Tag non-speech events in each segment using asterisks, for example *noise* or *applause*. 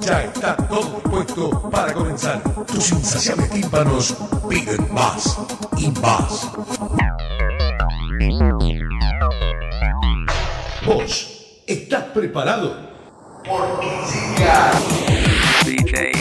Ya está todo dispuesto para comenzar. Tus insaciables tímpanos piden más y más. ¿Vos estás preparado? Llega DJ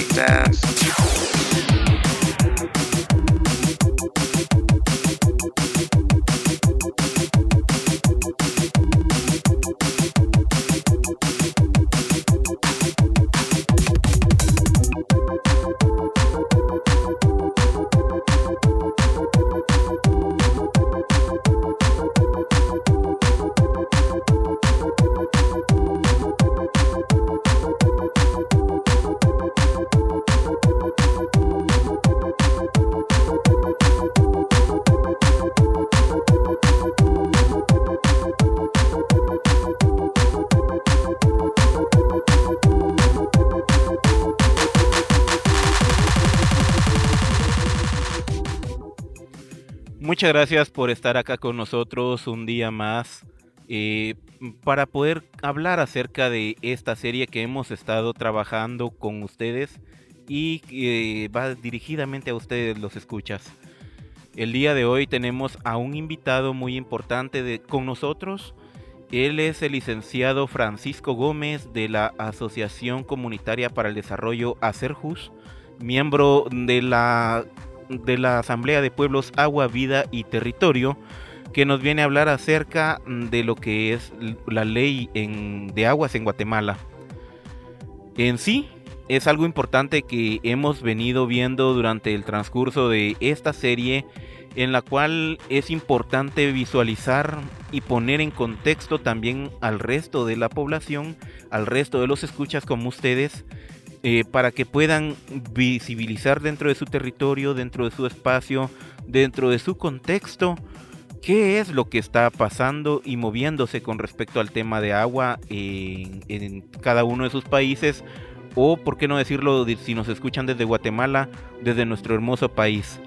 Muchas gracias por estar acá con nosotros un día más eh, para poder hablar acerca de esta serie que hemos estado trabajando con ustedes y que va dirigidamente a ustedes los escuchas. El día de hoy tenemos a un invitado muy importante de, con nosotros. Él es el licenciado Francisco Gómez de la Asociación Comunitaria para el Desarrollo Acerjus, miembro de la de la Asamblea de Pueblos Agua, Vida y Territorio, que nos viene a hablar acerca de lo que es la ley de aguas en Guatemala. En sí, es algo importante que hemos venido viendo durante el transcurso de esta serie, en la cual es importante visualizar y poner en contexto también al resto de la población, al resto de los escuchas como ustedes, eh, para que puedan visibilizar dentro de su territorio, dentro de su espacio, dentro de su contexto, qué es lo que está pasando y moviéndose con respecto al tema de agua en, cada uno de sus países, o por qué no decirlo si nos escuchan desde Guatemala, desde nuestro hermoso país.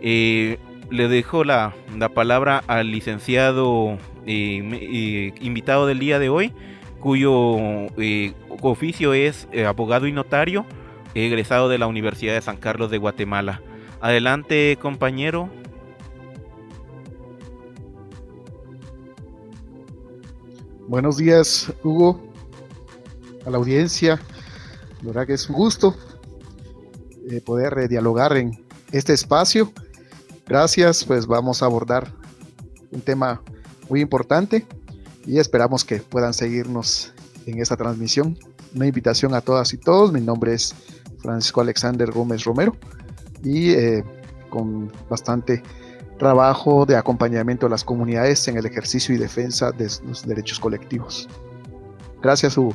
Eh, le dejo la, palabra al licenciado eh, invitado del día de hoy, cuyo eh, oficio es eh, abogado y notario, egresado de la Universidad de San Carlos de Guatemala. Adelante, compañero. Buenos días, Hugo, a la audiencia. La verdad que es un gusto eh, poder dialogar en este espacio. Gracias, pues vamos a abordar un tema muy importante y esperamos que puedan seguirnos en esta transmisión. Una invitación a todas y todos. Mi nombre es Francisco Alexander Gómez Romero y eh, con bastante trabajo de acompañamiento a las comunidades en el ejercicio y defensa de los derechos colectivos. Gracias, Hugo.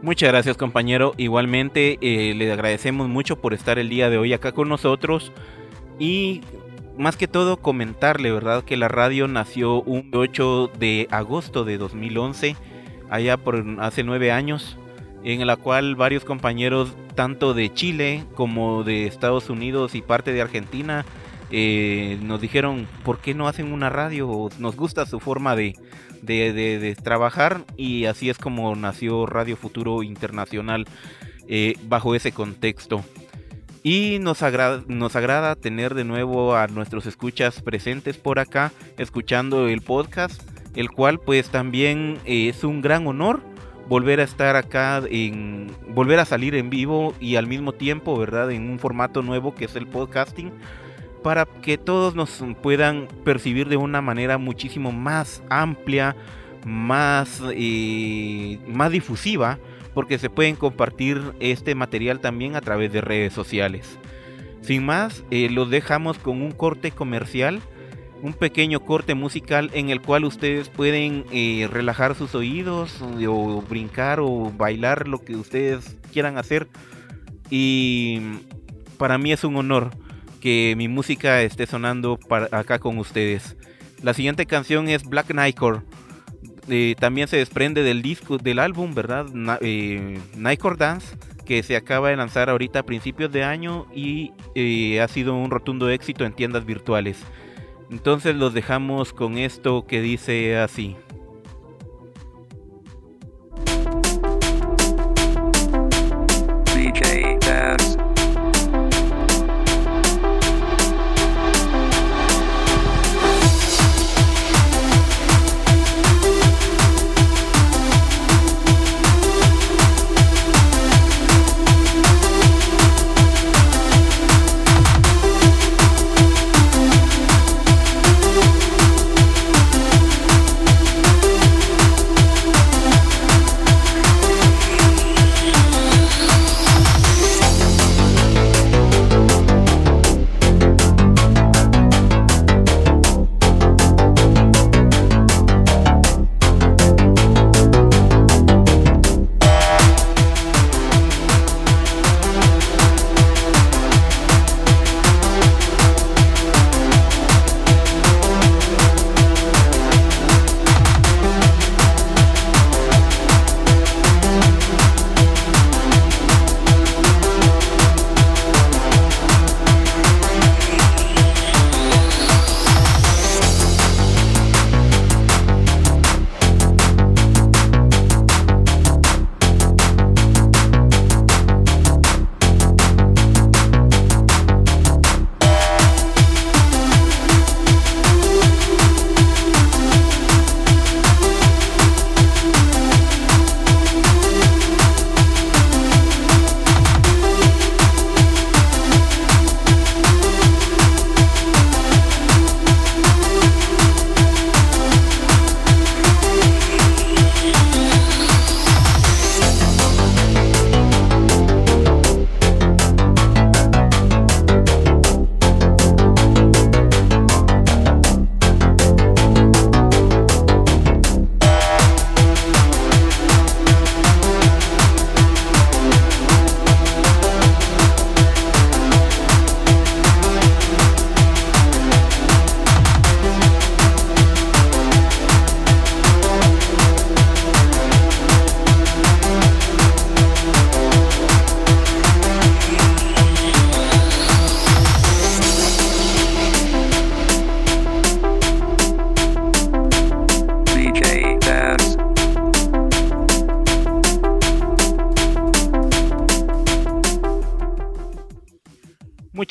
Muchas gracias compañero. Igualmente eh, le agradecemos mucho por estar el día de hoy acá con nosotros y más que todo comentarle, ¿verdad? Que la radio nació un 8 de agosto de 2011, allá por hace nueve años, en la cual varios compañeros, tanto de Chile como de Estados Unidos y parte de Argentina, eh, nos dijeron, ¿por qué no hacen una radio? Nos gusta su forma de, de, trabajar y así es como nació Radio Futuro Internacional eh, bajo ese contexto. Y nos agrada, nos agrada tener de nuevo a nuestros escuchas presentes por acá, escuchando el podcast, el cual pues también eh, es un gran honor volver a estar acá, en, volver a salir en vivo y al mismo tiempo, ¿verdad? En un formato nuevo que es el podcasting. para que todos nos puedan percibir de una manera muchísimo más amplia, más, eh, más difusiva, porque se pueden compartir este material también a través de redes sociales. Sin más, eh, los dejamos con un corte comercial, un pequeño corte musical en el cual ustedes pueden eh, relajar sus oídos o brincar o bailar lo que ustedes quieran hacer. Y para mí es un honor que mi música esté sonando para acá con ustedes. La siguiente canción es Black Nightcore. Eh, también se desprende del disco, del álbum, ¿verdad? Nightcore Dance que se acaba de lanzar ahorita a principios de año y eh, ha sido un rotundo éxito en tiendas virtuales. Entonces los dejamos con esto que dice así.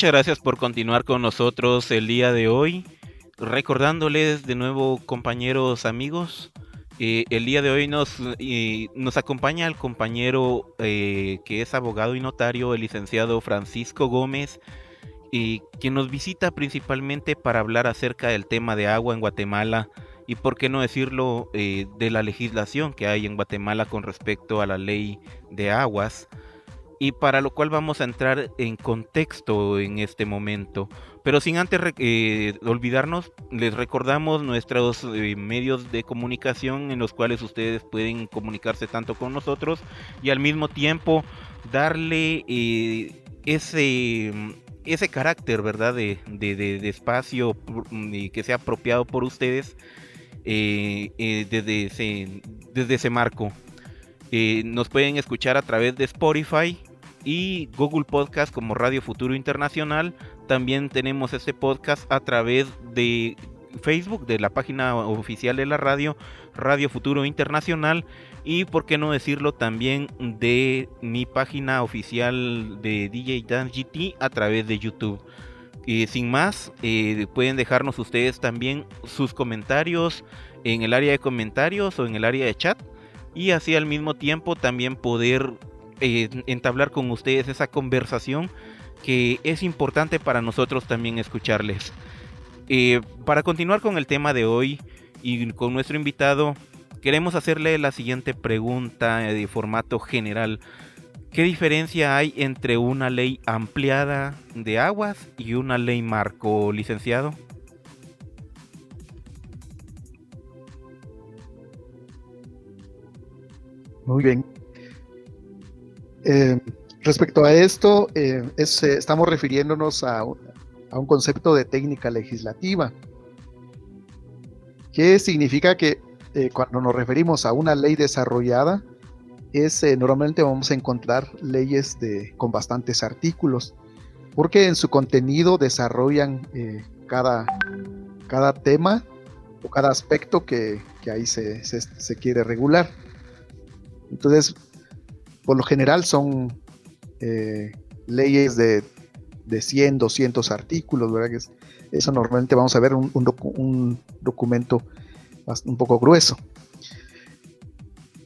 Gracias por continuar con nosotros el día de hoy. Recordándoles de nuevo, compañeros, amigos, eh, el día de hoy nos, nos acompaña el compañero eh, que es abogado y notario, el licenciado Francisco Gómez, quien nos visita principalmente para hablar acerca del tema de agua en Guatemala y, por qué no decirlo, eh, de la legislación que hay en Guatemala con respecto a la ley de aguas y para lo cual vamos a entrar en contexto en este momento. Pero sin antes eh, olvidarnos, les recordamos nuestros eh, medios de comunicación en los cuales ustedes pueden comunicarse tanto con nosotros y al mismo tiempo darle eh, ese, ese carácter, ¿verdad? De, de, espacio mm, que sea apropiado por ustedes desde, ese, desde ese marco. nos pueden escuchar a través de Spotify, y Google Podcast como Radio Futuro Internacional. También tenemos este podcast a través de Facebook, de la página oficial de la radio, Radio Futuro Internacional. Y por qué no decirlo también de mi página oficial de DJ Dance GT a través de YouTube. Sin más, eh, pueden dejarnos ustedes también sus comentarios en el área de comentarios o en el área de chat. Y así al mismo tiempo también poder eh, entablar con ustedes esa conversación que es importante para nosotros también escucharles. Eh, para continuar con el tema de hoy y con nuestro invitado, queremos hacerle la siguiente pregunta de formato general. ¿Qué diferencia hay entre una ley ampliada de aguas y una ley marco, licenciado? Muy bien. Eh, respecto a esto, eh, estamos refiriéndonos a, a un concepto de técnica legislativa, que significa que eh, cuando nos referimos a una ley desarrollada, es eh, normalmente vamos a encontrar leyes de, con bastantes artículos, porque en su contenido desarrollan eh, cada, cada tema o cada aspecto que, que ahí se, se, quiere regular. Entonces, por lo general son leyes de de 100, 200 artículos, ¿verdad? Que es, eso normalmente vamos a ver un, documento un poco grueso.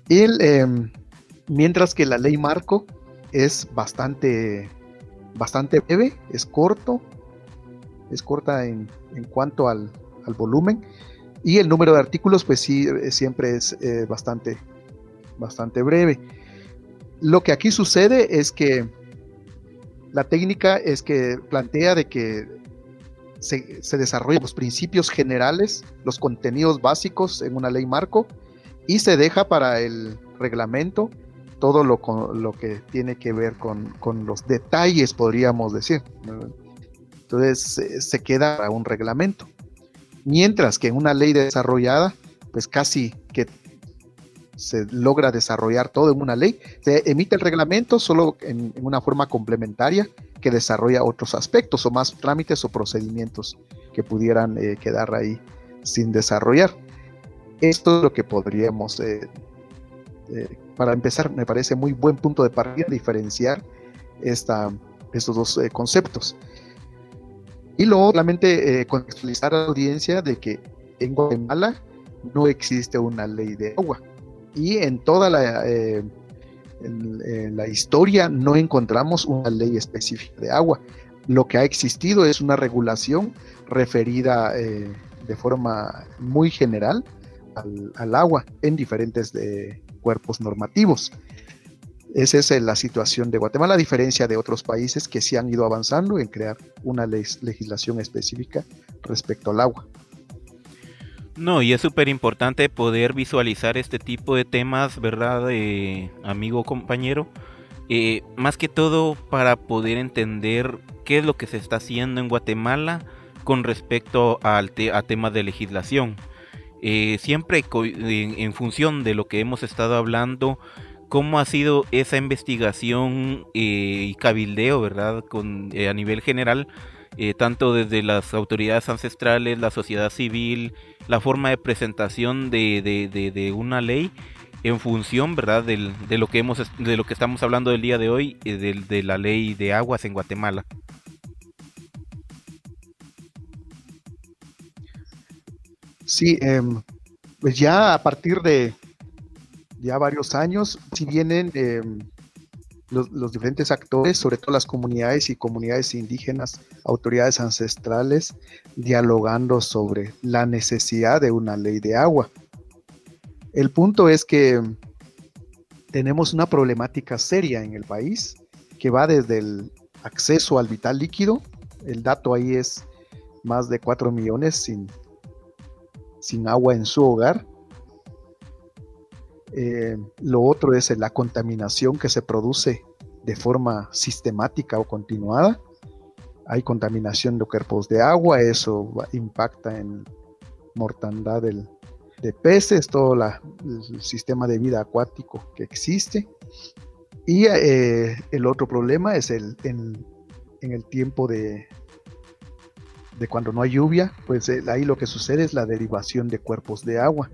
El, em, mientras que la ley marco es bastante, bastante breve, es corto, es corta en, en cuanto al, al, volumen y el número de artículos pues sí eh, siempre es eh, bastante, bastante breve. Lo que aquí sucede es que la técnica es que plantea de que se, se desarrollan los principios generales, los contenidos básicos en una ley marco y se deja para el reglamento todo lo, lo que tiene que ver con, los detalles, podríamos decir. Entonces se queda para un reglamento. Mientras que en una ley desarrollada, pues casi que se logra desarrollar todo en una ley, se emite el reglamento solo en, una forma complementaria que desarrolla otros aspectos o más trámites o procedimientos que pudieran eh, quedar ahí sin desarrollar. Esto es lo que podríamos, eh, eh, para empezar, me parece muy buen punto de partida diferenciar esta, estos dos conceptos. Y luego, solamente contextualizar a la audiencia de que en Guatemala no existe una ley de agua y en toda la, eh, en, la historia no encontramos una ley específica de agua. Lo que ha existido es una regulación referida eh, de forma muy general al, agua en diferentes de, cuerpos normativos. Esa es la situación de Guatemala, a diferencia de otros países que sí han ido avanzando en crear una legislación específica respecto al agua. No, y es súper importante poder visualizar este tipo de temas, ¿verdad, eh, amigo compañero? Eh, más que todo para poder entender qué es lo que se está haciendo en Guatemala con respecto al a temas de legislación. Eh, siempre en, función de lo que hemos estado hablando, cómo ha sido esa investigación y cabildeo, ¿verdad? Con, a nivel general eh, tanto desde las autoridades ancestrales, la sociedad civil, la forma de presentación de, una ley en función, ¿verdad?, de lo que hemos de lo que estamos hablando del día de hoy, eh, de, la ley de aguas en Guatemala. Sí, em, pues ya a partir de ya varios años, si vienen em, los, diferentes actores, sobre todo las comunidades y comunidades indígenas, autoridades ancestrales, dialogando sobre la necesidad de una ley de agua. El punto es que tenemos una problemática seria en el país que va desde el acceso al vital líquido, el dato ahí es más de 4 millones sin, sin agua en su hogar, eh, lo otro es la contaminación que se produce de forma sistemática o continuada. Hay contaminación de cuerpos de agua, eso impacta en mortandad de peces, todo el sistema de vida acuático que existe. Y eh, el otro problema es el, en, el tiempo de, de cuando no hay lluvia, pues eh, ahí lo que sucede es la derivación de cuerpos de agua,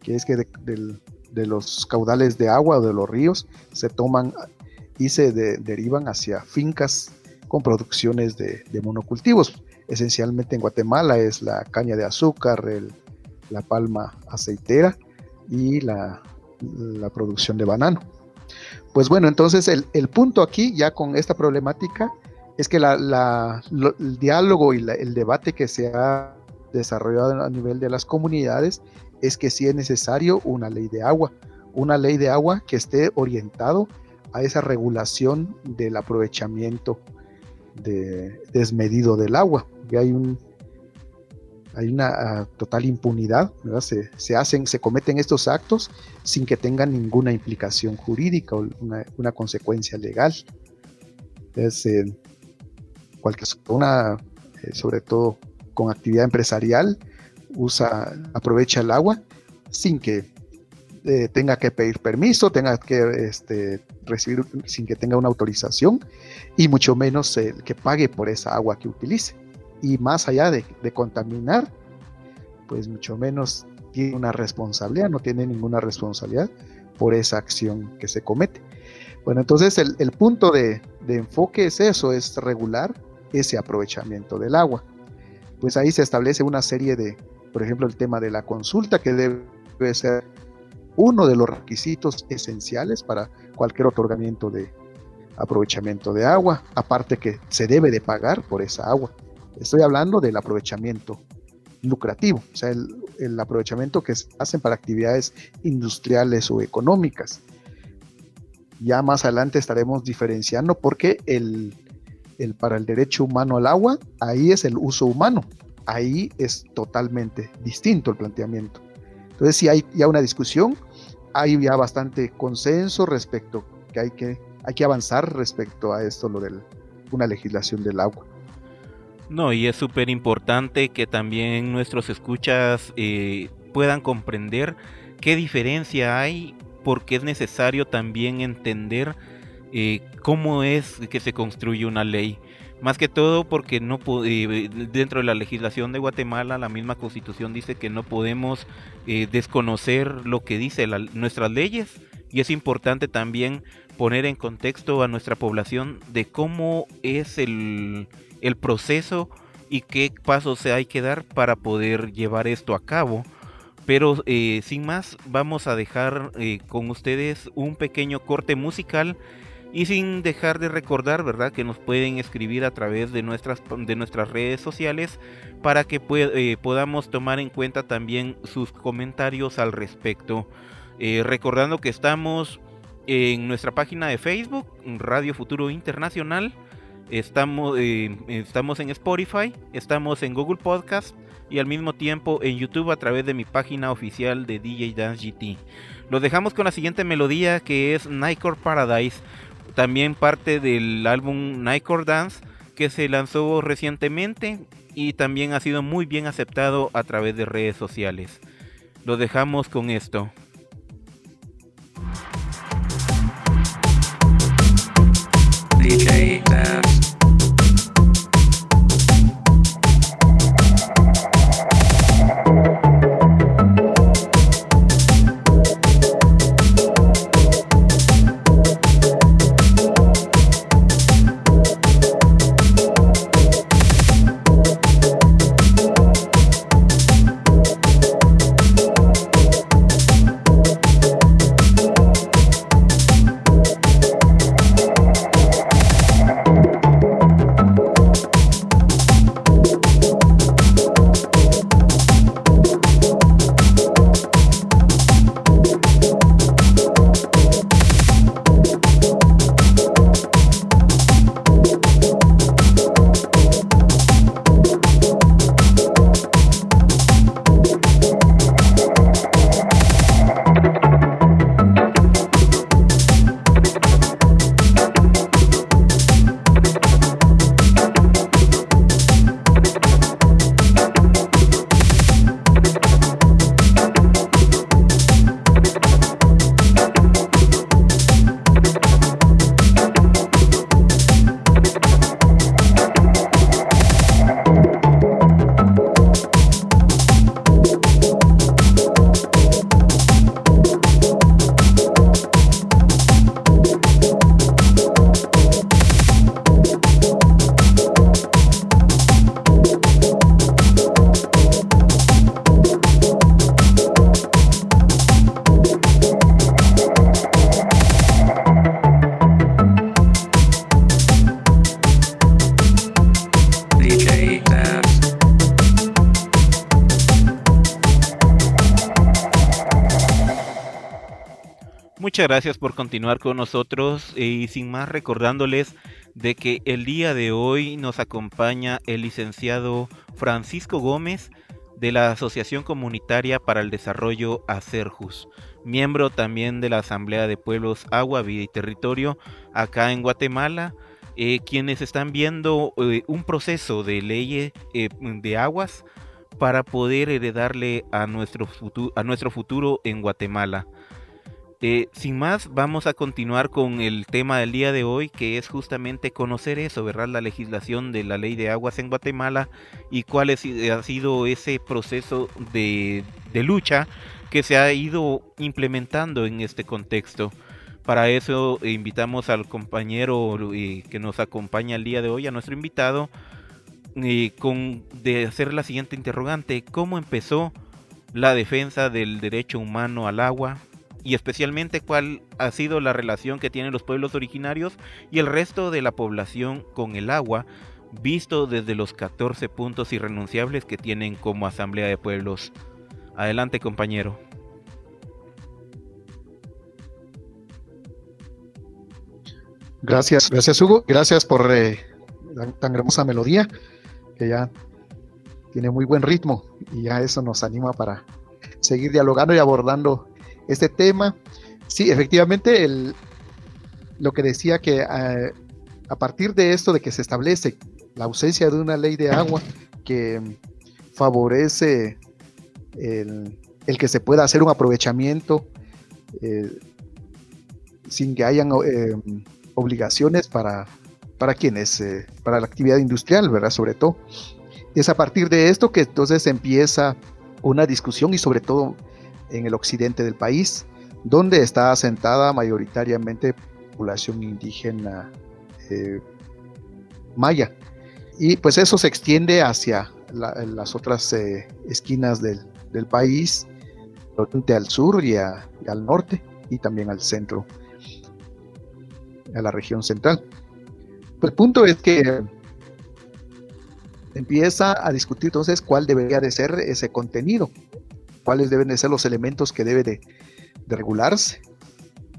que es que del, de los caudales de agua o de los ríos se toman y se derivan hacia fincas con producciones de, monocultivos. Esencialmente en Guatemala es la caña de azúcar, la palma aceitera y la, producción de banano. Pues bueno, entonces el, punto aquí, ya con esta problemática, es que el diálogo y el debate que se ha desarrollado a nivel de las comunidades es que sí es necesario una ley de agua, una ley de agua que esté orientado a esa regulación del aprovechamiento desmedido del agua. Y hay un hay una ah, total impunidad, Se, hacen, se cometen estos actos sin que tengan ninguna implicación jurídica o una, consecuencia legal. Eh, cualquier una, eh, sobre todo con actividad empresarial, usa, aprovecha el agua sin que eh, tenga que pedir permiso, tenga que este, recibir sin que tenga una autorización y mucho menos el que pague por esa agua que utilice. Y más allá de, contaminar, pues mucho menos tiene una responsabilidad, no tiene ninguna responsabilidad por esa acción que se comete. Bueno, entonces el, punto de, enfoque es eso, es regular ese aprovechamiento del agua. Pues ahí se establece una serie de, por ejemplo, el tema de la consulta, que debe ser uno de los requisitos esenciales para cualquier otorgamiento de aprovechamiento de agua, aparte que se debe de pagar por esa agua. Estoy hablando del aprovechamiento lucrativo, o sea, el, aprovechamiento que se hacen para actividades industriales o económicas. Ya más adelante estaremos diferenciando porque el, para el derecho humano al agua, ahí es el uso humano, ahí es totalmente distinto el planteamiento. Entonces, si hay ya una discusión, hay ya bastante consenso respecto que hay que, hay que avanzar respecto a esto, lo de una legislación del agua. No, y es súper importante que también nuestros escuchas eh, puedan comprender qué diferencia hay, porque es necesario también entender eh, cómo es que se construye una ley. Más que todo porque no eh, dentro de la legislación de Guatemala, la misma constitución dice que no podemos eh, desconocer lo que dice nuestras leyes y es importante también poner en contexto a nuestra población de cómo es el, proceso y qué pasos hay que dar para poder llevar esto a cabo. Pero eh, sin más, vamos a dejar con ustedes un pequeño corte musical y sin dejar de recordar, ¿verdad? Que nos pueden escribir a través de nuestras, de nuestras redes sociales para que eh, podamos tomar en cuenta también sus comentarios al respecto. Eh, recordando que estamos en nuestra página de Facebook, Radio Futuro Internacional. Estamos, eh, estamos en Spotify, estamos en Google Podcast y al mismo tiempo en YouTube a través de mi página oficial de DJ Dance GT. Los dejamos con la siguiente melodía que es Nightcore Paradise también parte del álbum Nightcore Dance que se lanzó recientemente y también ha sido muy bien aceptado a través de redes sociales. Lo dejamos con esto. Muchas gracias por continuar con nosotros y sin más recordándoles de que el día de hoy nos acompaña el licenciado Francisco Gómez de la Asociación Comunitaria para el Desarrollo ACERJUS, miembro también de la Asamblea de Pueblos Agua, Vida y Territorio acá en Guatemala, eh, quienes están viendo eh, un proceso de ley eh, de aguas para poder heredarle a nuestro, a nuestro futuro en Guatemala. Eh, sin más, vamos a continuar con el tema del día de hoy, que es justamente conocer eso, ¿verdad? La legislación de la ley de aguas en Guatemala y cuál ha sido ese proceso de, lucha que se ha ido implementando en este contexto. Para eso invitamos al compañero eh, que nos acompaña el día de hoy, a nuestro invitado, eh, con, de hacer la siguiente interrogante. ¿Cómo empezó la defensa del derecho humano al agua? Y especialmente cuál ha sido la relación que tienen los pueblos originarios y el resto de la población con el agua, visto desde los 14 puntos irrenunciables que tienen como Asamblea de Pueblos. Adelante compañero. Gracias, gracias Hugo, gracias por eh, tan hermosa melodía que ya tiene muy buen ritmo y ya eso nos anima para seguir dialogando y abordando este tema. Sí, efectivamente, lo que decía que eh, a partir de esto, de que se establece la ausencia de una ley de agua que favorece el, que se pueda hacer un aprovechamiento eh, sin que hayan eh, obligaciones para, para quienes, para la actividad industrial, ¿verdad? Sobre todo. Es a partir de esto que entonces empieza una discusión y sobre todo en el occidente del país, donde está asentada mayoritariamente población indígena eh, maya. Y pues eso se extiende hacia las otras eh, esquinas del, país, al sur y, al norte y también al centro, a la región central. el punto es que empieza a discutir entonces cuál debería de ser ese contenido cuáles deben de ser los elementos que debe de, regularse.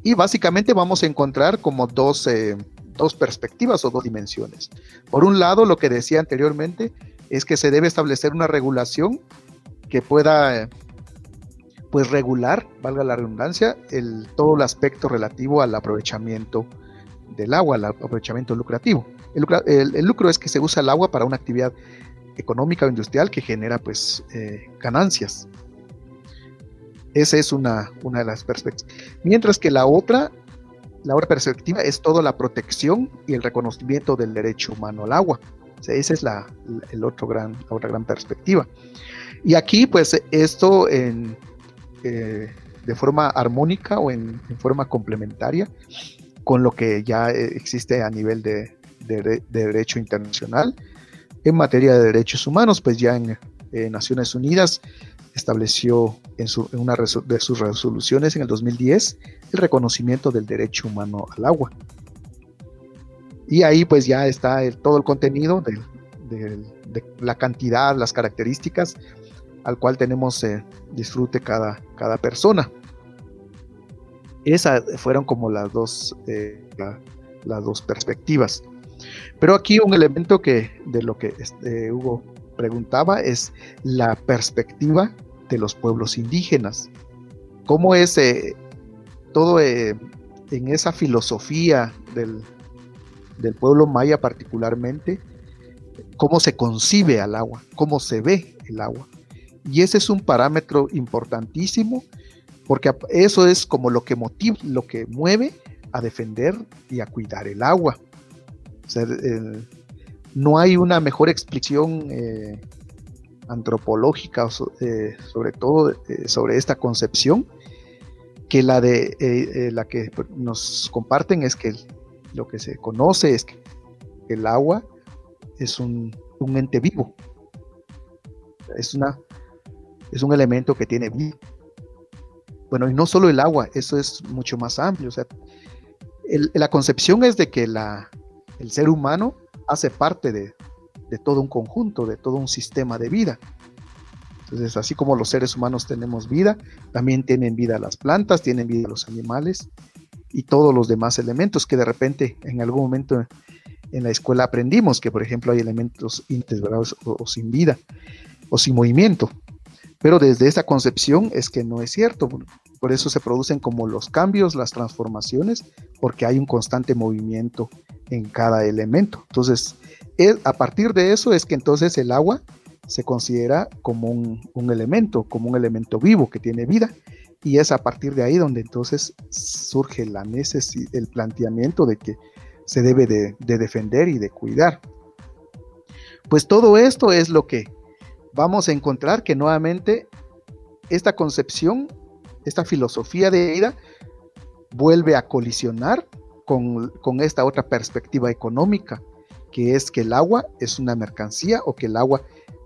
Y básicamente vamos a encontrar como dos, eh, dos perspectivas o dos dimensiones. Por un lado, lo que decía anteriormente es que se debe establecer una regulación que pueda pues regular, valga la redundancia, el, todo el aspecto relativo al aprovechamiento del agua, al aprovechamiento lucrativo. El, lucro es que se usa el agua para una actividad económica o industrial que genera pues eh, ganancias. Esa es una, una de las perspectivas. Mientras que la otra, la otra perspectiva es toda la protección y el reconocimiento del derecho humano al agua. esa es la, el otro gran, otra gran perspectiva. Y aquí, pues, esto en, eh, de forma armónica o en, forma complementaria con lo que ya existe a nivel de, de, derecho internacional. En materia de derechos humanos, pues ya en Naciones Unidas estableció en, una de sus resoluciones en el 2010 el reconocimiento del derecho humano al agua. Y ahí pues ya está todo el contenido de, la cantidad, las características al cual tenemos eh, disfrute cada, cada persona. Esas fueron como las dos, eh, las dos perspectivas. Pero aquí un elemento que de lo que este, Hugo preguntaba es la perspectiva de los pueblos indígenas. ¿Cómo es eh, todo eh, en esa filosofía del, del pueblo maya particularmente? ¿Cómo se concibe al agua? ¿Cómo se ve el agua? Y ese es un parámetro importantísimo porque eso es como lo que motiva, lo que mueve a defender y a cuidar el agua. no hay una mejor explicación eh, antropológica, eh, sobre todo eh, sobre esta concepción, que la de eh, la que nos comparten es que lo que se conoce es que el agua es un, ente vivo, es una es un elemento que tiene vida. Bueno, y no solo el agua, eso es mucho más amplio. O sea, la concepción es de que la, el ser humano hace parte de, de todo un conjunto, de todo un sistema de vida. Entonces, así como los seres humanos tenemos vida, también tienen vida las plantas, tienen vida los animales y todos los demás elementos que de repente en algún momento en la escuela aprendimos que, por ejemplo, hay elementos invertebrados o, sin vida o sin movimiento. Pero desde esta concepción es que no es cierto. Por eso se producen como los cambios, las transformaciones, porque hay un constante movimiento en cada elemento. Entonces, a partir de eso es que entonces el agua se considera como un, elemento, como un elemento vivo que tiene vida. Y es a partir de ahí donde entonces surge la necesidad, el planteamiento de que se debe de, defender y de cuidar. Pues todo esto es lo que vamos a encontrar que nuevamente esta concepción, esta filosofía de vida, vuelve a colisionar con, esta otra perspectiva económica, que es que el agua es una mercancía o que el agua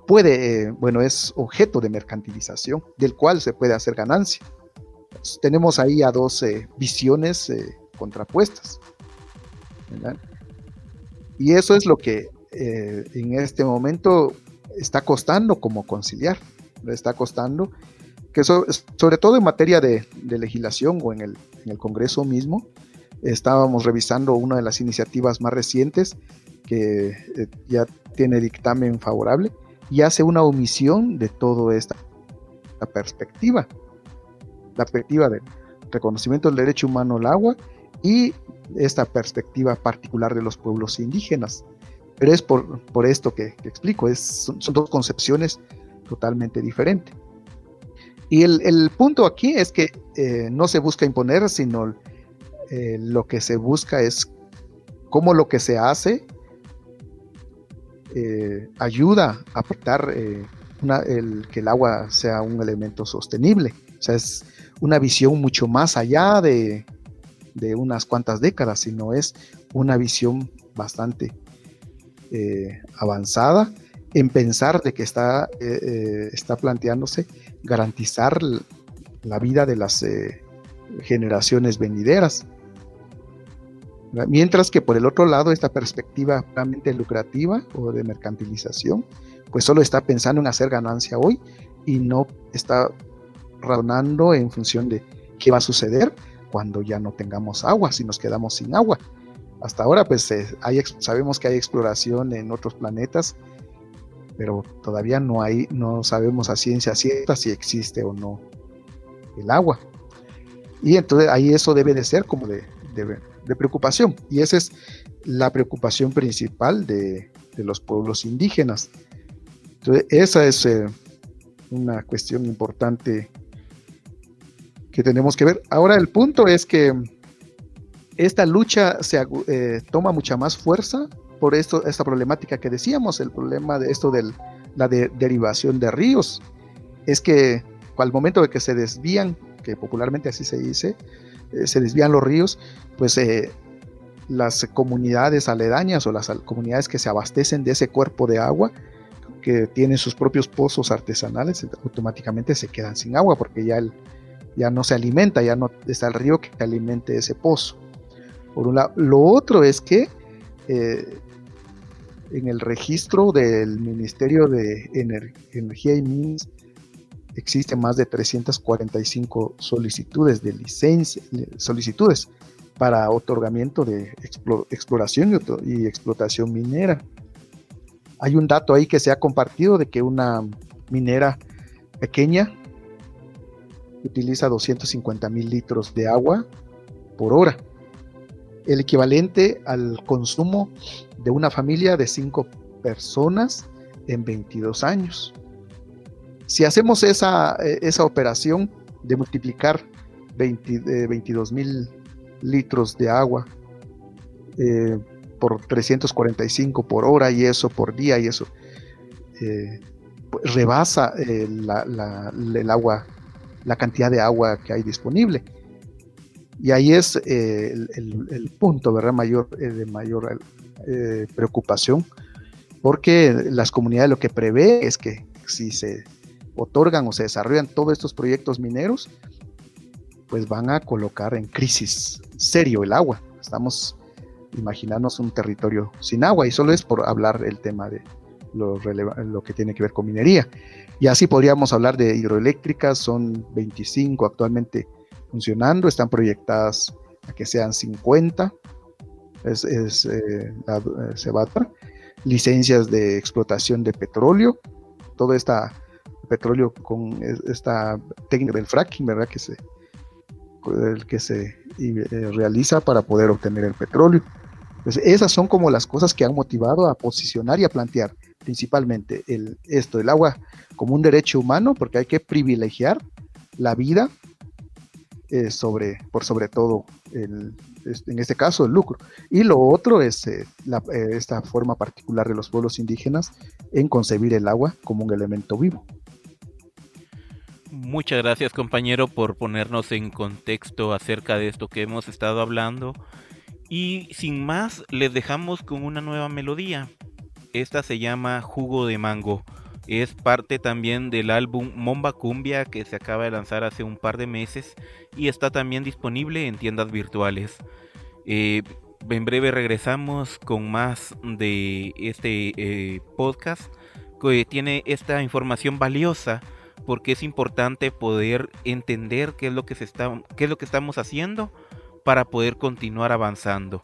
puede, eh, bueno, es objeto de mercantilización, del cual se puede hacer ganancia. tenemos ahí a dos eh, visiones eh, contrapuestas. Y eso es lo que eh, en este momento está costando como conciliar, está costando, que sobre todo en materia de, legislación o en el, Congreso mismo, estábamos revisando una de las iniciativas más recientes que eh, ya tiene dictamen favorable y hace una omisión de toda esta la perspectiva, la perspectiva del reconocimiento del derecho humano al agua y esta perspectiva particular de los pueblos indígenas. Pero es por, esto que, explico, es, son, dos concepciones totalmente diferentes. Y el, punto aquí es que eh, no se busca imponer, sino eh, lo que se busca es cómo lo que se hace eh, ayuda a aportar el, que el agua sea un elemento sostenible. O sea, es una visión mucho más allá de, de unas cuantas décadas, sino es una visión bastante eh, avanzada en pensar de que está, eh, eh, está planteándose garantizar la vida de las generaciones venideras. Mientras que por el otro lado, esta perspectiva realmente lucrativa o de mercantilización, pues solo está pensando en hacer ganancia hoy y no está razonando en función de qué va a suceder cuando ya no tengamos agua, si nos quedamos sin agua. Hasta ahora, pues eh, hay, sabemos que hay exploración en otros planetas, pero todavía no hay, no sabemos a ciencia cierta si existe o no el agua. Y entonces ahí eso debe de ser como de, preocupación. Y esa es la preocupación principal de, los pueblos indígenas. Entonces, esa es eh, una cuestión importante que tenemos que ver. Ahora el punto es que esta lucha se eh, toma mucha más fuerza por esto, esta problemática que decíamos, el problema de esto de la derivación de ríos. Es que al momento de que se desvían, que popularmente así se dice, eh, se desvían los ríos, pues eh, las comunidades aledañas o las comunidades que se abastecen de ese cuerpo de agua, que tienen sus propios pozos artesanales, automáticamente se quedan sin agua porque ya el, ya no se alimenta, ya no está el río que alimente ese pozo. Por un lado. Lo otro es que eh, en el registro del Ministerio de Energía y Minas existen más de 345 solicitudes de licencia, solicitudes para otorgamiento de exploración y explotación minera. Hay un dato ahí que se ha compartido de que una minera pequeña utiliza 250 mil litros de agua por hora, el equivalente al consumo de una familia de 5 personas en 22 años. Si hacemos esa, esa operación de multiplicar 22 mil litros de agua eh, por 345 por hora y eso por día y eso eh, pues rebasa eh, el agua la cantidad de agua que hay disponible. Y ahí es eh, el, punto ¿verdad? Mayor, eh, de mayor eh, preocupación, porque las comunidades lo que prevé es que si se otorgan o se desarrollan todos estos proyectos mineros, pues van a colocar en crisis serio el agua. Estamos imaginándonos un territorio sin agua y solo es por hablar el tema de, lo, que tiene que ver con minería. Y así podríamos hablar de hidroeléctricas, son 25 actualmente funcionando, están proyectadas a que sean 50, es, eh, eh licencias de explotación de petróleo, todo este petróleo con esta técnica del fracking, ¿verdad? Que se, que se eh, realiza para poder obtener el petróleo. Pues esas son como las cosas que han motivado a posicionar y a plantear principalmente el, esto, el agua como un derecho humano, porque hay que privilegiar la vida eh, sobre, por sobre todo, el, en este caso, el lucro. Y lo otro es eh, esta forma particular de los pueblos indígenas en concebir el agua como un elemento vivo. Muchas gracias compañero por ponernos en contexto acerca de esto que hemos estado hablando. Y sin más, les dejamos con una nueva melodía. Esta se llama Jugo de Mango. Es parte también del álbum Momba Cumbia que se acaba de lanzar hace un par de meses y está también disponible en tiendas virtuales. Eh, en breve regresamos con más de este eh, podcast que tiene esta información valiosa porque es importante poder entender qué es lo que, se está, qué es lo que estamos haciendo para poder continuar avanzando.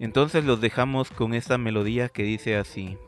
Entonces los dejamos con esta melodía que dice así.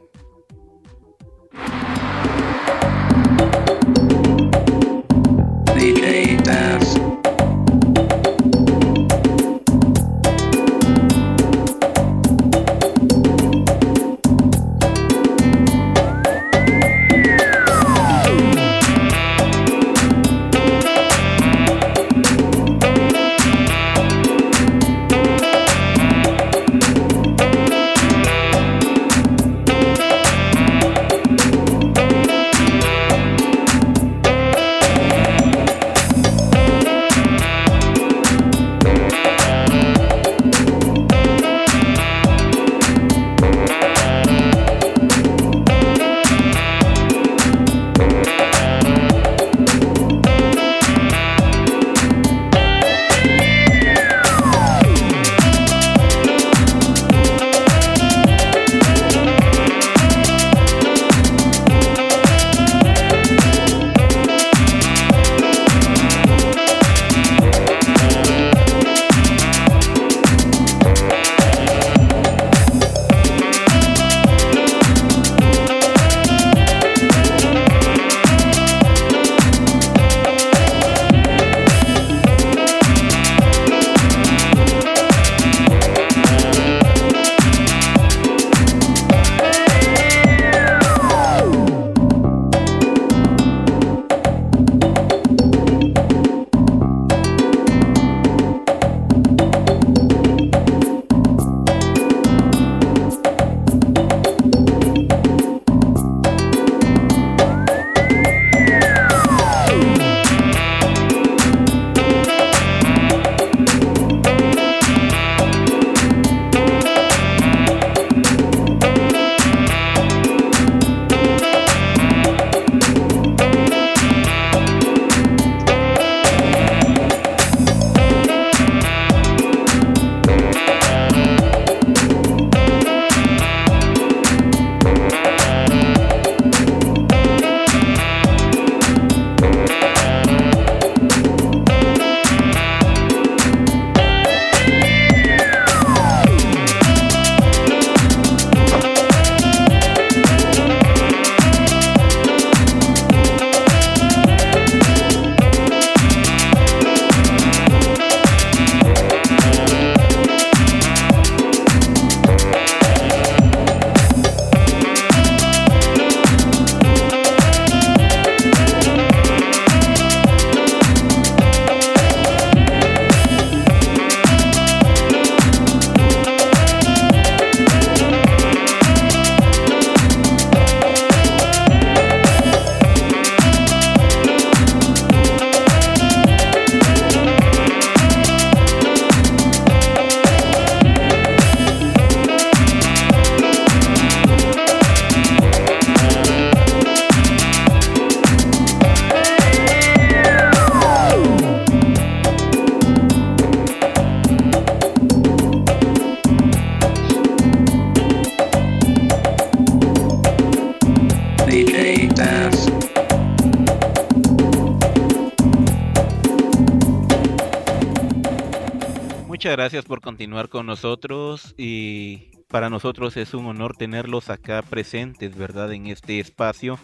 Gracias por continuar con nosotros y para nosotros es un honor tenerlos acá presentes, ¿verdad? En este espacio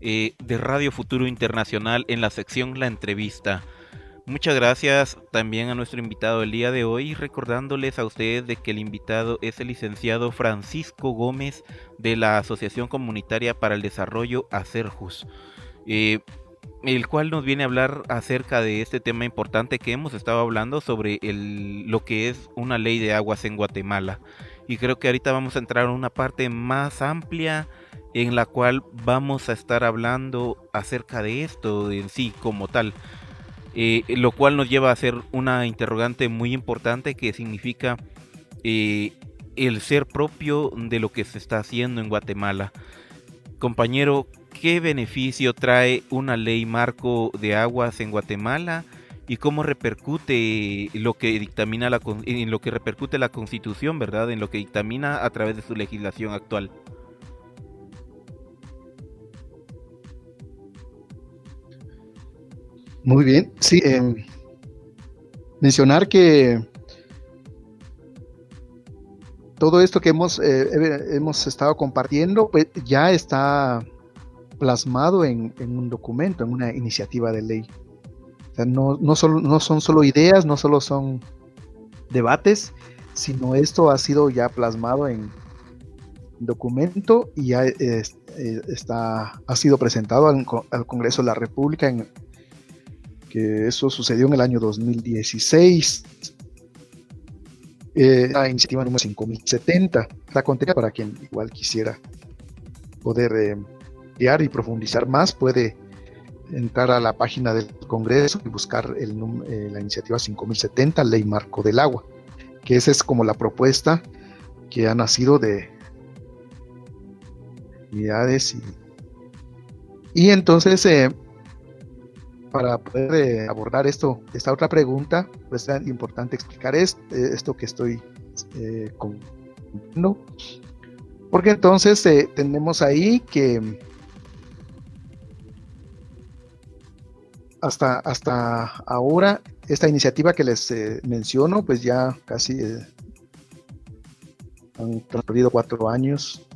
eh, de Radio Futuro Internacional en la sección La Entrevista. Muchas gracias también a nuestro invitado el día de hoy, recordándoles a ustedes de que el invitado es el licenciado Francisco Gómez de la Asociación Comunitaria para el Desarrollo Acerjus, eh, el cual nos viene a hablar acerca de este tema importante que hemos estado hablando sobre el, lo que es una ley de aguas en Guatemala. Y creo que ahorita vamos a entrar en una parte más amplia en la cual vamos a estar hablando acerca de esto en sí como tal. Eh, lo cual nos lleva a hacer una interrogante muy importante que significa eh, el ser propio de lo que se está haciendo en Guatemala. Compañero, ¿qué beneficio trae una ley marco de aguas en Guatemala? y cómo repercute lo que dictamina la en lo que repercute la Constitución, ¿verdad? En lo que dictamina a través de su legislación actual. Muy bien, sí. Em, mencionar que todo esto que hemos, eh, hemos estado compartiendo pues, ya está plasmado en, un documento, en una iniciativa de ley. no, no son solo ideas, no solo son debates, sino esto ha sido ya plasmado en documento y ya eh, está, ha sido presentado al, al Congreso de la República en, que eso sucedió en el año 2016. Eh, la iniciativa número 5070, la conté para quien igual quisiera poder eh, y profundizar más, puede entrar a la página del Congreso y buscar el, eh, la iniciativa 5070, Ley Marco del Agua, que esa es como la propuesta que ha nacido de unidades y, y entonces eh, para poder eh, abordar esto, esta otra pregunta, pues es importante explicar esto, eh, esto que estoy eh, contando. Porque entonces tenemos ahí que hasta, hasta ahora esta iniciativa que les menciono, pues ya casi han transcurrido cuatro años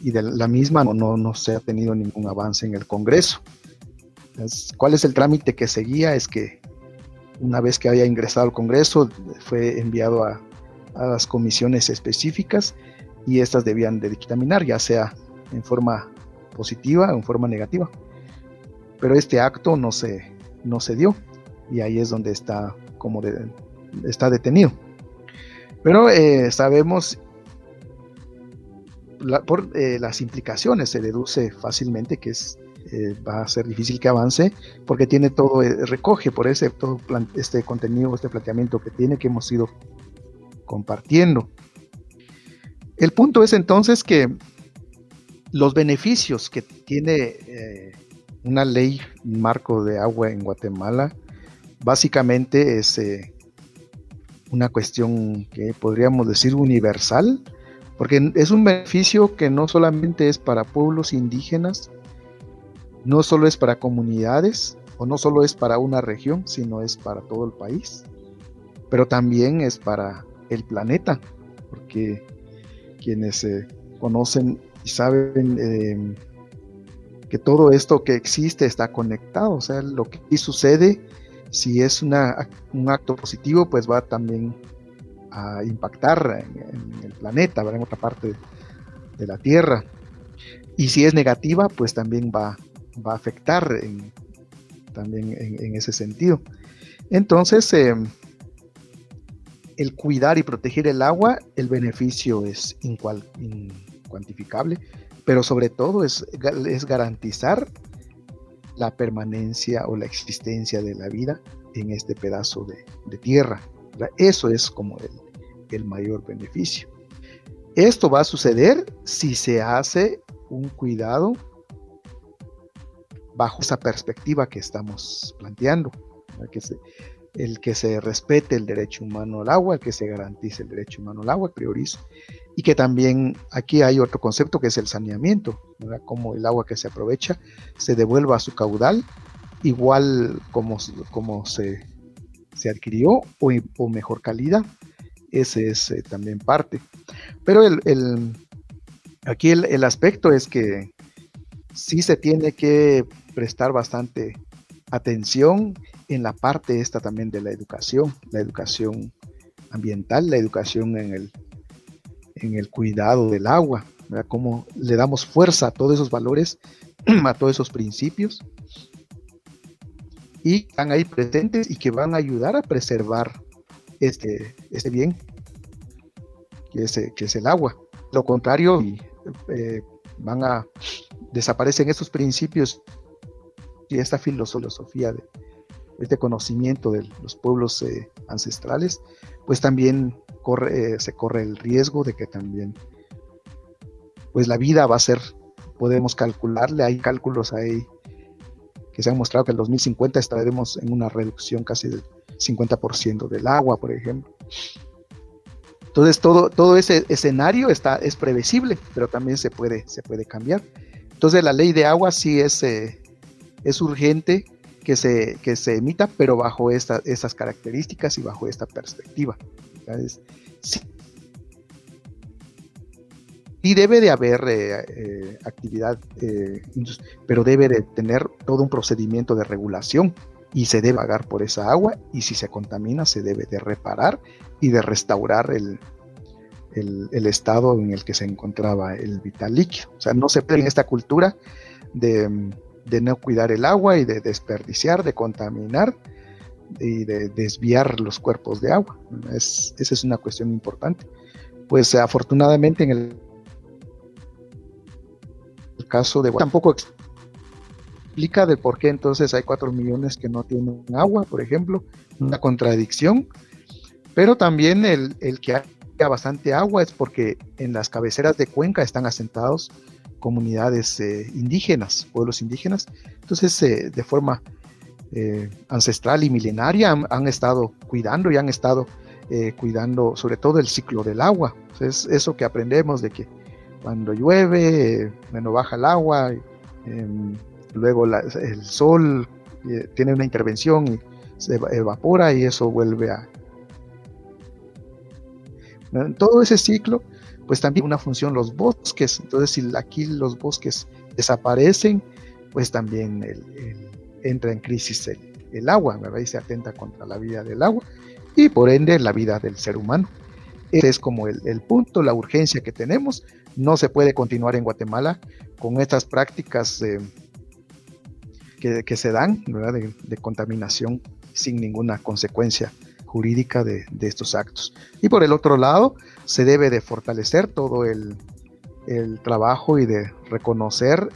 y de la misma no, no se ha tenido ningún avance en el Congreso. ¿Cuál es el trámite que seguía? Es que una vez que había ingresado al Congreso, fue enviado a, las comisiones específicas y estas debían de dictaminar, ya sea en forma positiva o en forma negativa. Pero este acto no se, no se dio y ahí es donde está, como está detenido. Pero eh, sabemos por eh, las implicaciones, se deduce fácilmente que es eh, va a ser difícil que avance porque tiene todo, eh, recoge por ese todo este contenido, este planteamiento que tiene que hemos ido compartiendo. El punto es entonces que los beneficios que tiene eh, una ley marco de agua en Guatemala básicamente es una cuestión que podríamos decir universal, porque es un beneficio que no solamente es para pueblos indígenas, no solo es para comunidades o no solo es para una región, sino es para todo el país, pero también es para el planeta, porque quienes conocen y saben eh, que todo esto que existe está conectado, o sea, lo que sucede, si es un acto positivo, pues va también a impactar en, el planeta, en otra parte de la Tierra. Y si es negativa, pues también va va a afectar también en, ese sentido. Entonces, eh, el cuidar y proteger el agua, el beneficio es incuantificable, pero sobre todo es, garantizar la permanencia o la existencia de la vida en este pedazo de, tierra. Eso es como el mayor beneficio. Esto va a suceder si se hace un cuidado bajo esa perspectiva que estamos planteando, que el que se respete el derecho humano al agua, el que se garantice el derecho humano al agua, priorizo, y que también aquí hay otro concepto que es el saneamiento, como el agua que se aprovecha se devuelva a su caudal, igual como, como se se adquirió o, mejor calidad. Ese es eh, también parte. Pero el, aquí el, aspecto es que sí se tiene que prestar bastante atención en la parte esta también de la educación, la educación ambiental, la educación en el, en el cuidado del agua, cómo le damos fuerza a todos esos valores, *clears throat* a todos esos principios y están ahí presentes y que van a ayudar a preservar este, este bien, que es, que es el agua. Lo contrario, eh, van a desaparecen estos principios esta filosofía de este conocimiento de los pueblos eh, ancestrales, pues también eh, se corre el riesgo de que también pues la vida va a ser, podemos calcularle, hay cálculos ahí que se han mostrado que en el 2050 estaremos en una reducción casi del 50% del agua, por ejemplo. Entonces todo, todo ese escenario está, es previsible, pero también se puede, se puede cambiar. Entonces la ley de agua sí es, eh, es urgente que se, que se emita, pero bajo esta, estas características y bajo esta perspectiva. Y debe de haber eh, eh, actividad, eh, pero debe de tener todo un procedimiento de regulación y se debe pagar por esa agua y si se contamina se debe de reparar y de restaurar el, el, estado en el que se encontraba el vital líquido. O sea, no se puede en esta cultura de, de no cuidar el agua y de desperdiciar, de contaminar y de desviar los cuerpos de agua. Es, esa es una cuestión importante. Pues afortunadamente en el el caso de tampoco explica de por qué entonces hay 4 millones que no tienen agua, por ejemplo, una contradicción, pero también el, que haya bastante agua es porque en las cabeceras de Cuenca están asentados comunidades eh, indígenas, pueblos indígenas, entonces eh, de forma eh, ancestral y milenaria han, estado cuidando y han estado cuidando sobre todo el ciclo del agua. Entonces, eso que aprendemos de que cuando llueve, bueno, baja el agua, em, luego el sol eh, tiene una intervención y se evapora y eso vuelve a... Todo ese ciclo, pues también una función los bosques, entonces si aquí los bosques desaparecen, pues también entra en crisis el, agua, ¿verdad? Y se atenta contra la vida del agua y por ende la vida del ser humano. Ese es como el, el punto, la urgencia que tenemos no se puede continuar en Guatemala con estas prácticas que, se dan de, contaminación sin ninguna consecuencia jurídica de, estos actos. Y por el otro lado, se debe de fortalecer todo el, trabajo y de reconocer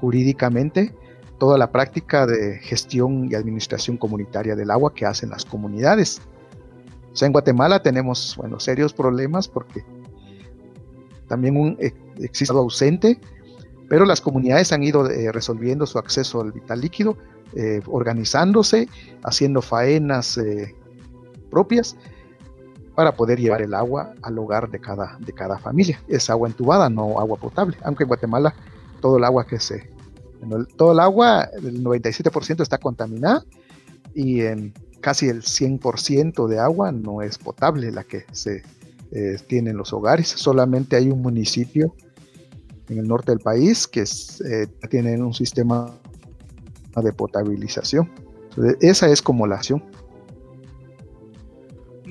jurídicamente toda la práctica de gestión y administración comunitaria del agua que hacen las comunidades. O sea, en Guatemala tenemos bueno, serios problemas porque también un eh, existe ausente, pero las comunidades han ido eh, resolviendo su acceso al vital líquido, eh, organizándose, haciendo faenas propias para poder llevar el agua al hogar de cada, de cada familia. Es agua entubada, no agua potable, aunque en Guatemala todo el agua que se... todo el agua, el 97% está contaminada y en casi el 100% de agua no es potable la que se eh, tienen los hogares. Solamente hay un municipio en el norte del país que eh, tienen un sistema de potabilización. esa es como la acción.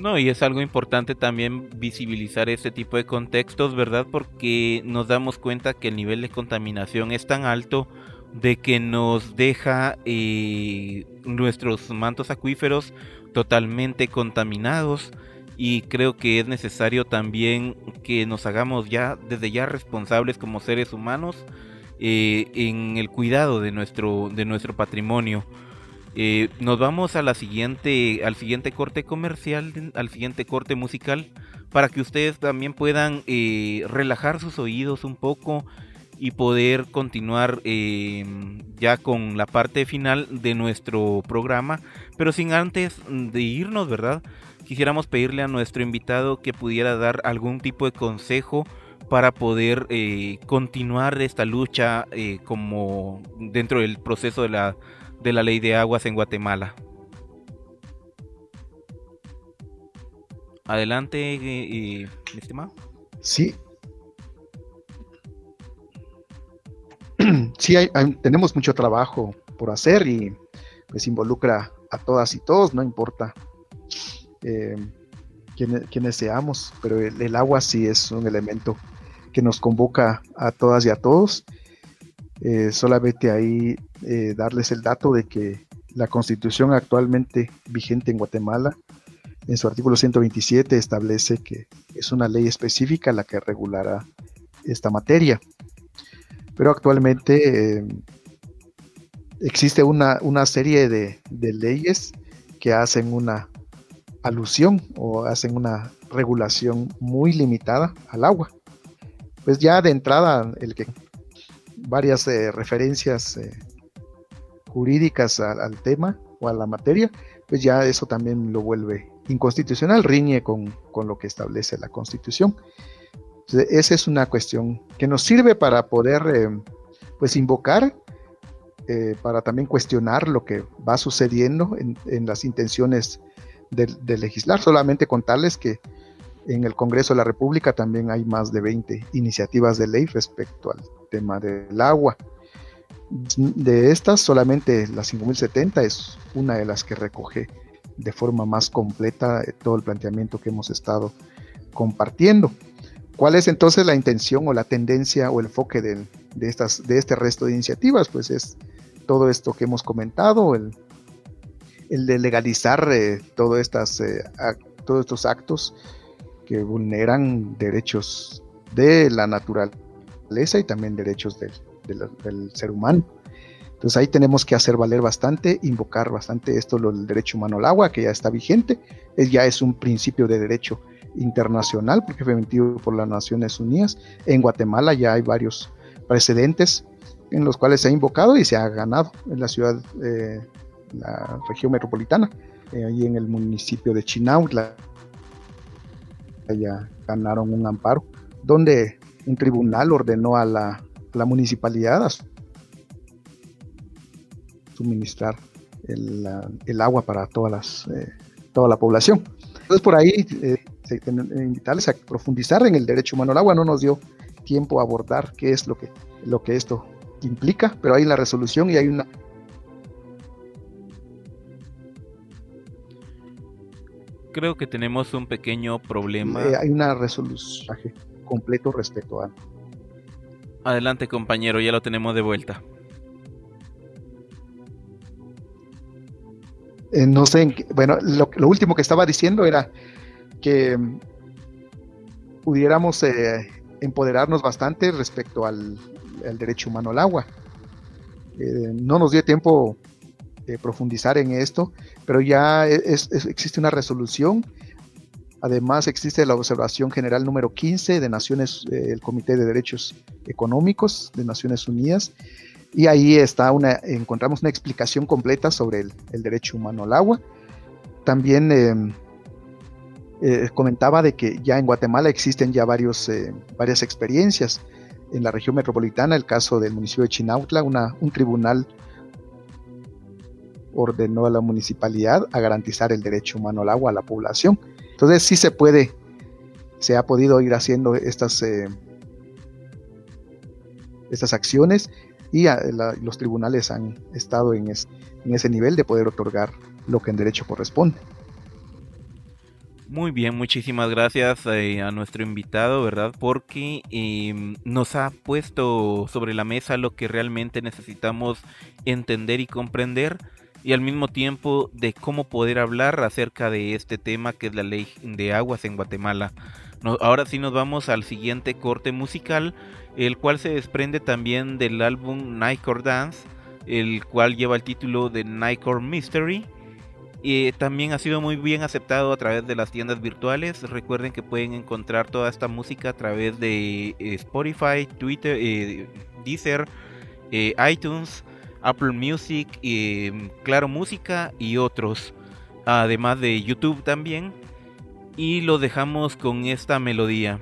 No, y es algo importante también visibilizar este tipo de contextos, ¿verdad? Porque nos damos cuenta que el nivel de contaminación es tan alto de que nos deja eh, nuestros mantos acuíferos totalmente contaminados y creo que es necesario también que nos hagamos ya desde ya responsables como seres humanos eh, en el cuidado de nuestro de nuestro patrimonio. Eh, nos vamos a la siguiente al siguiente corte comercial, al siguiente corte musical para que ustedes también puedan eh, relajar sus oídos un poco y poder continuar ya con la parte final de nuestro programa, pero sin antes de irnos, ¿verdad? quisiéramos pedirle a nuestro invitado que pudiera dar algún tipo de consejo para poder eh, continuar esta lucha eh, como dentro del proceso de la, de la ley de aguas en Guatemala. Adelante, eh, mi estimado. Sí. *clears throat* Sí, tenemos mucho trabajo por hacer y pues involucra a todas y todos, no importa eh, quienes, seamos, pero el, agua sí es un elemento que nos convoca a todas y a todos. Eh, solamente ahí eh, darles el dato de que la constitución actualmente vigente en Guatemala, en su artículo 127, establece que es una ley específica la que regulará esta materia. Pero actualmente eh, existe una, serie de, de leyes que hacen una alusión o hacen una regulación muy limitada al agua. Pues ya de entrada, el que varias eh, referencias eh, jurídicas al tema o a la materia, pues ya eso también lo vuelve inconstitucional, riñe con, lo que establece la Constitución. esa es una cuestión que nos sirve para poder eh, pues invocar, para también cuestionar lo que va sucediendo en, en las intenciones de, legislar. Solamente contarles que en el Congreso de la República también hay más de 20 iniciativas de ley respecto al tema del agua. De estas, solamente la 5070 es una de las que recoge de forma más completa todo el planteamiento que hemos estado compartiendo. ¿Cuál es entonces la intención o la tendencia o el enfoque de, estas, de este resto de iniciativas? Pues es todo esto que hemos comentado, el el de legalizar eh, estas, eh, todos estos actos que vulneran derechos de la naturaleza y también derechos del, ser humano. Entonces ahí tenemos que hacer valer bastante, invocar bastante esto, lo del derecho humano al agua, que ya está vigente, es, ya es un principio de derecho internacional, porque fue emitido por las Naciones Unidas. En Guatemala ya hay varios precedentes en los cuales se ha invocado y se ha ganado en la ciudad eh, la región metropolitana, eh, ahí en el municipio de Chinautla. Ya ganaron un amparo, donde un tribunal ordenó a la, municipalidad a suministrar el, agua para todas las, eh, toda la población. Entonces, por ahí, eh, invitarles a profundizar en el derecho humano al agua. No nos dio tiempo a abordar qué es lo que, lo que esto implica, pero hay la resolución y hay una Creo que tenemos un pequeño problema. Eh, hay una resolución completo respecto a. Adelante, compañero, ya lo tenemos de vuelta. Eh, no sé, bueno, lo, último que estaba diciendo era que mm, pudiéramos eh, empoderarnos bastante respecto al, derecho humano al agua. no nos dio tiempo profundizar en esto, pero ya e, existe una resolución. Además existe la observación general número 15 de Naciones, eh, el Comité de Derechos Económicos de Naciones Unidas, y ahí está una, encontramos una explicación completa sobre el, derecho humano al agua. También em, eh, comentaba de que ya en Guatemala existen ya varios, eh, varias experiencias. En la región metropolitana, el caso del municipio de Chinautla, un tribunal ordenó a la municipalidad a garantizar el derecho humano al agua a la población. Entonces sí se puede, se ha podido ir haciendo estas, eh, estas acciones y los tribunales han estado en, en ese nivel de poder otorgar lo que en derecho corresponde. Muy bien, muchísimas gracias eh, a nuestro invitado, ¿verdad? Porque em, nos ha puesto sobre la mesa lo que realmente necesitamos entender y comprender y al mismo tiempo de cómo poder hablar acerca de este tema que es la ley de aguas en Guatemala. ahora sí nos vamos al siguiente corte musical, el cual se desprende también del álbum Nightcore Dance, el cual lleva el título de Nightcore Mystery. Y también ha sido muy bien aceptado a través de las tiendas virtuales. Recuerden que pueden encontrar toda esta música a través de eh, Spotify, Twitter, eh, Deezer, eh, iTunes Apple Music, y, Claro Música y otros, además de YouTube también. Y lo dejamos con esta melodía.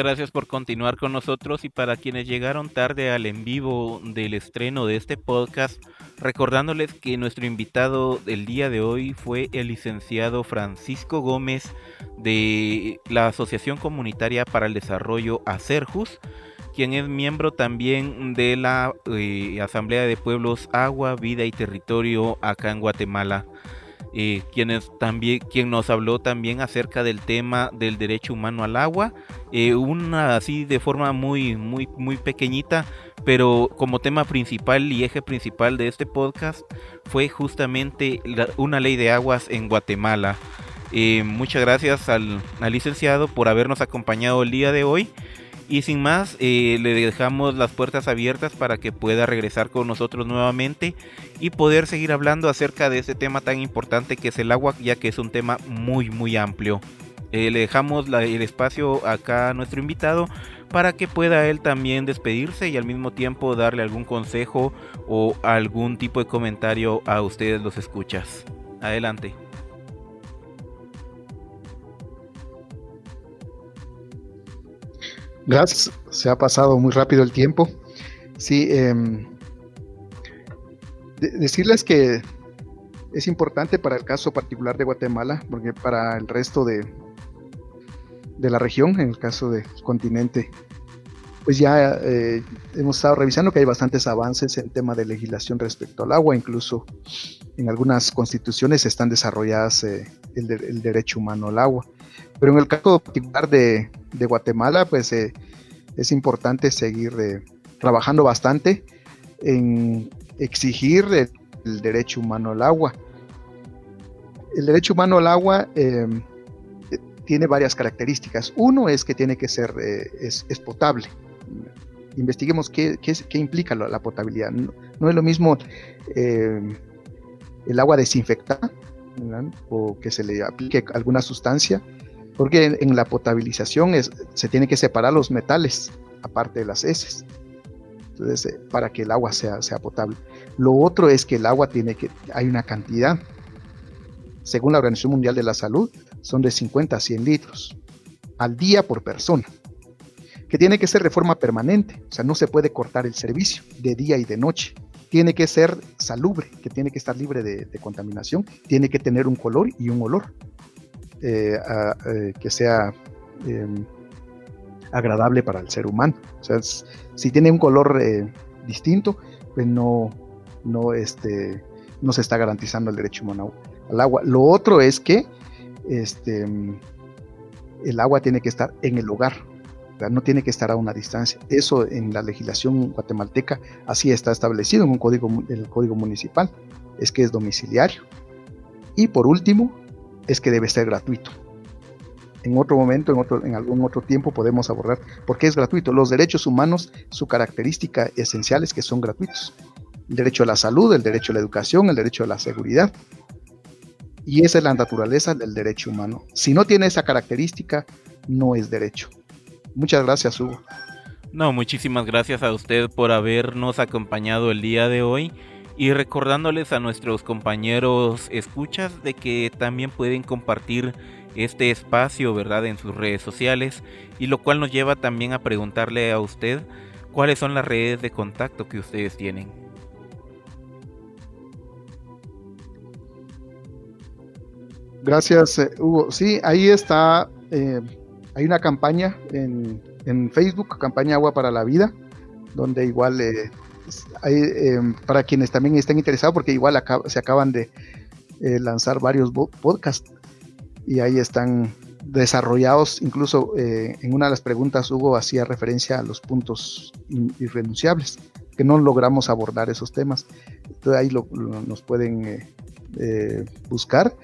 Muchas gracias por continuar con nosotros y para quienes llegaron tarde al en vivo del estreno de este podcast, recordándoles que nuestro invitado del día de hoy fue el licenciado Francisco Gómez de la Asociación Comunitaria para el Desarrollo ACERJUS, quien es miembro también de la eh, Asamblea de Pueblos Agua, Vida y Territorio acá en Guatemala. Eh, quienes también, quien nos habló también acerca del tema del derecho humano al agua, eh, una así de forma muy, muy, muy pequeñita, pero como tema principal y eje principal de este podcast fue justamente una ley de aguas en Guatemala. Eh, muchas gracias al, al licenciado por habernos acompañado el día de hoy. Y sin más, eh, le dejamos las puertas abiertas para que pueda regresar con nosotros nuevamente y poder seguir hablando acerca de este tema tan importante que es el agua, ya que es un tema muy, muy amplio. Eh, le dejamos el espacio acá a nuestro invitado para que pueda él también despedirse y al mismo tiempo darle algún consejo o algún tipo de comentario a ustedes los escuchas. Adelante. Gracias, se ha pasado muy rápido el tiempo. Sí, em, decirles que es importante para el caso particular de Guatemala, porque para el resto de, de la región, en el caso del continente, pues ya eh, hemos estado revisando que hay bastantes avances en tema de legislación respecto al agua, incluso en algunas constituciones están desarrolladas eh, el, derecho humano al agua. Pero en el caso particular de, Guatemala, pues eh, es importante seguir eh, trabajando bastante en exigir el, derecho humano al agua. El derecho humano al agua em, tiene varias características. Uno es que tiene que ser eh, es, potable. Investiguemos qué, implica la, potabilidad. No, es lo mismo em, el agua desinfectada o que se le aplique alguna sustancia porque en, la potabilización se tiene que separar los metales, aparte de las heces, entonces, eh, para que el agua sea, potable. Lo otro es que el agua tiene que, hay una cantidad, según la Organización Mundial de la Salud, son de 50 a 100 litros al día por persona, que tiene que ser de forma permanente, o sea, no se puede cortar el servicio de día y de noche. Tiene que ser salubre, que tiene que estar libre de contaminación, tiene que tener un color y un olor. Eh, eh, que sea em, agradable para el ser humano. O sea, si tiene un color eh, distinto, pues no, no, este, no se está garantizando el derecho humano al agua. Lo otro es que este, el agua tiene que estar en el hogar, no tiene que estar a una distancia. Eso en la legislación guatemalteca así está establecido en un código, el código municipal, es que es domiciliario. Y por último, es que debe ser gratuito. En otro momento, en, otro, en algún otro tiempo podemos abordar por qué es gratuito. Los derechos humanos, su característica esencial es que son gratuitos. El derecho a la salud, el derecho a la educación, el derecho a la seguridad. Y esa es la naturaleza del derecho humano. Si no tiene esa característica, no es derecho. Muchas gracias, Hugo. No, muchísimas gracias a usted por habernos acompañado el día de hoy y recordándoles a nuestros compañeros escuchas de que también pueden compartir este espacio, ¿verdad?, en sus redes sociales y lo cual nos lleva también a preguntarle a usted cuáles son las redes de contacto que ustedes tienen. Gracias, eh, Hugo. Sí, ahí está, eh, hay una campaña en, Facebook, campaña Agua para la Vida, donde igual eh, Em, para quienes también estén interesados, porque igual se acaban de eh, lanzar varios podcasts y ahí están desarrollados, incluso eh, en una de las preguntas Hugo hacía referencia a los puntos irrenunciables, que no logramos abordar esos temas. Entonces ahí nos pueden eh, buscar.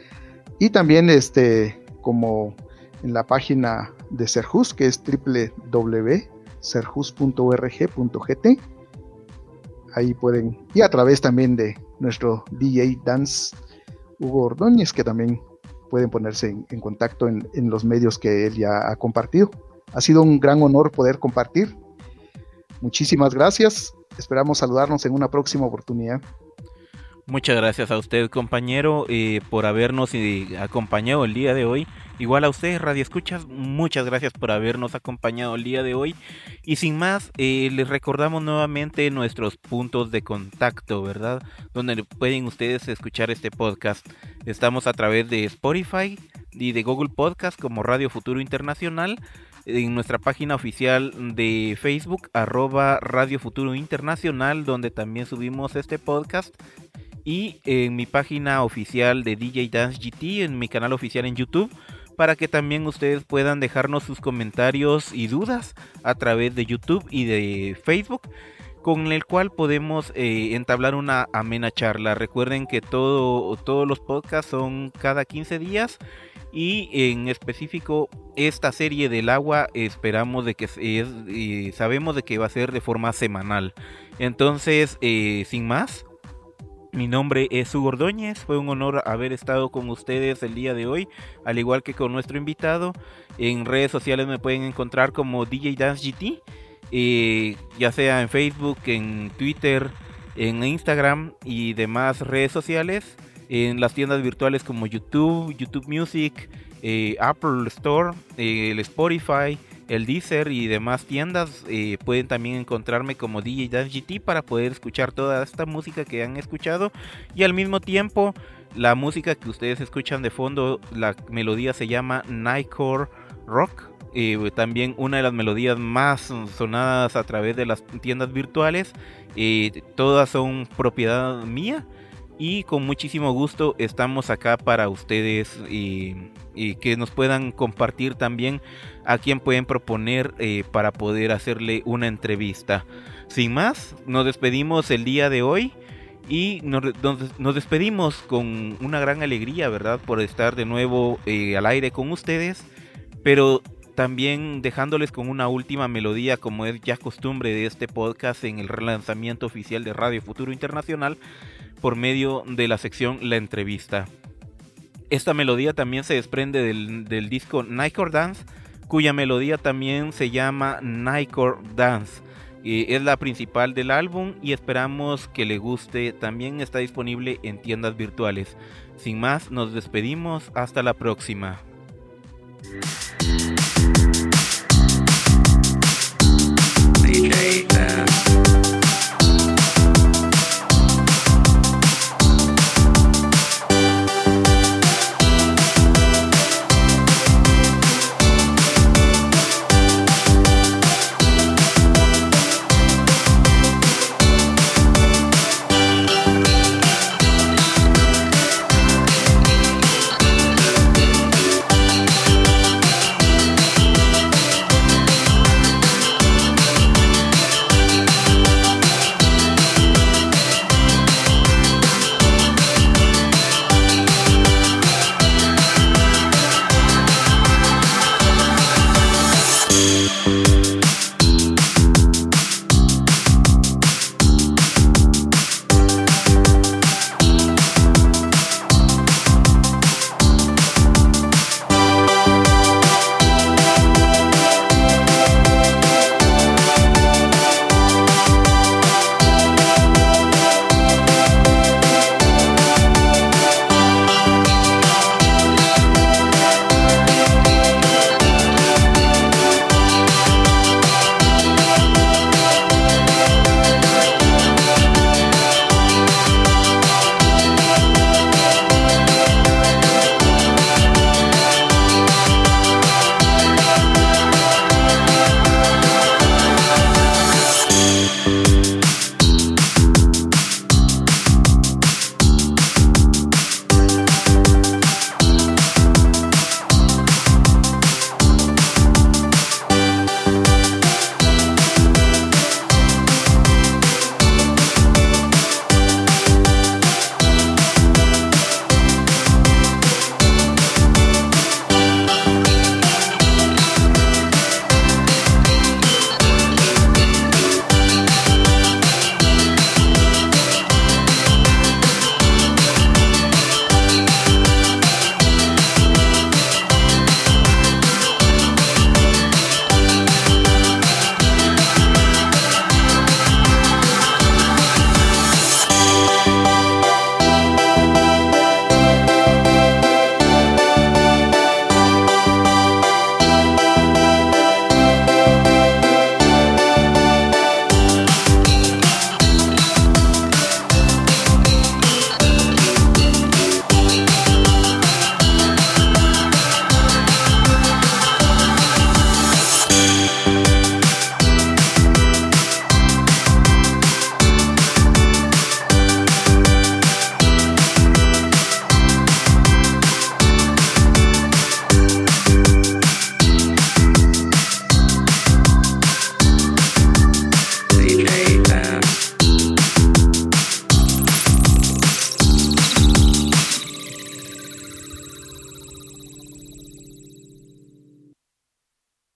Y también este, como en la página de Serjus, que es www.serjus.org.gt ahí pueden, y a través también de nuestro DJ Dance Hugo Ordóñez, que también pueden ponerse en, contacto en, los medios que él ya ha compartido. Ha sido un gran honor poder compartir. Muchísimas gracias. Esperamos saludarnos en una próxima oportunidad. Muchas gracias a usted, compañero, eh, por habernos eh, acompañado el día de hoy. Igual a ustedes, Radio Escuchas, muchas gracias por habernos acompañado el día de hoy. Y sin más, eh, les recordamos nuevamente nuestros puntos de contacto, ¿verdad? Donde pueden ustedes escuchar este podcast. Estamos a través de Spotify y de Google Podcast como Radio Futuro Internacional en nuestra página oficial de Facebook, arroba Radio Futuro Internacional, donde también subimos este podcast y en mi página oficial de DJ Dance GT, en mi canal oficial en YouTube, para que también ustedes puedan dejarnos sus comentarios y dudas a través de YouTube y de Facebook con el cual podemos eh, entablar una amena charla. Recuerden que todo, todos los podcasts son cada 15 días y en específico esta serie del agua esperamos de que es, eh, sabemos de que va a ser de forma semanal. Entonces, eh, sin más, mi nombre es Hugo Ordóñez, fue un honor haber estado con ustedes el día de hoy, al igual que con nuestro invitado. En redes sociales me pueden encontrar como DJ Dance GT, eh, ya sea en Facebook, en Twitter, en Instagram y demás redes sociales, en las tiendas virtuales como YouTube, YouTube Music, eh, Apple Store, eh, el Spotify el Deezer y demás tiendas eh, pueden también encontrarme como DJ Dance GT para poder escuchar toda esta música que han escuchado y al mismo tiempo la música que ustedes escuchan de fondo, la melodía se llama Nightcore Rock. Eh, también una de las melodías más sonadas a través de las tiendas virtuales. Eh, todas son propiedad mía y con muchísimo gusto estamos acá para ustedes y, que nos puedan compartir también a quien pueden proponer eh, para poder hacerle una entrevista. Sin más, nos despedimos el día de hoy y nos, despedimos con una gran alegría, ¿verdad? Por estar de nuevo eh, al aire con ustedes, pero también dejándoles con una última melodía como es ya costumbre de este podcast en el relanzamiento oficial de Radio Futuro Internacional por medio de la sección La Entrevista. Esta melodía también se desprende del, disco Nightcore Dance, cuya melodía también se llama Nightcore Dance. Eh, es la principal del álbum y esperamos que le guste. También está disponible en tiendas virtuales. Sin más, nos despedimos. Hasta la próxima.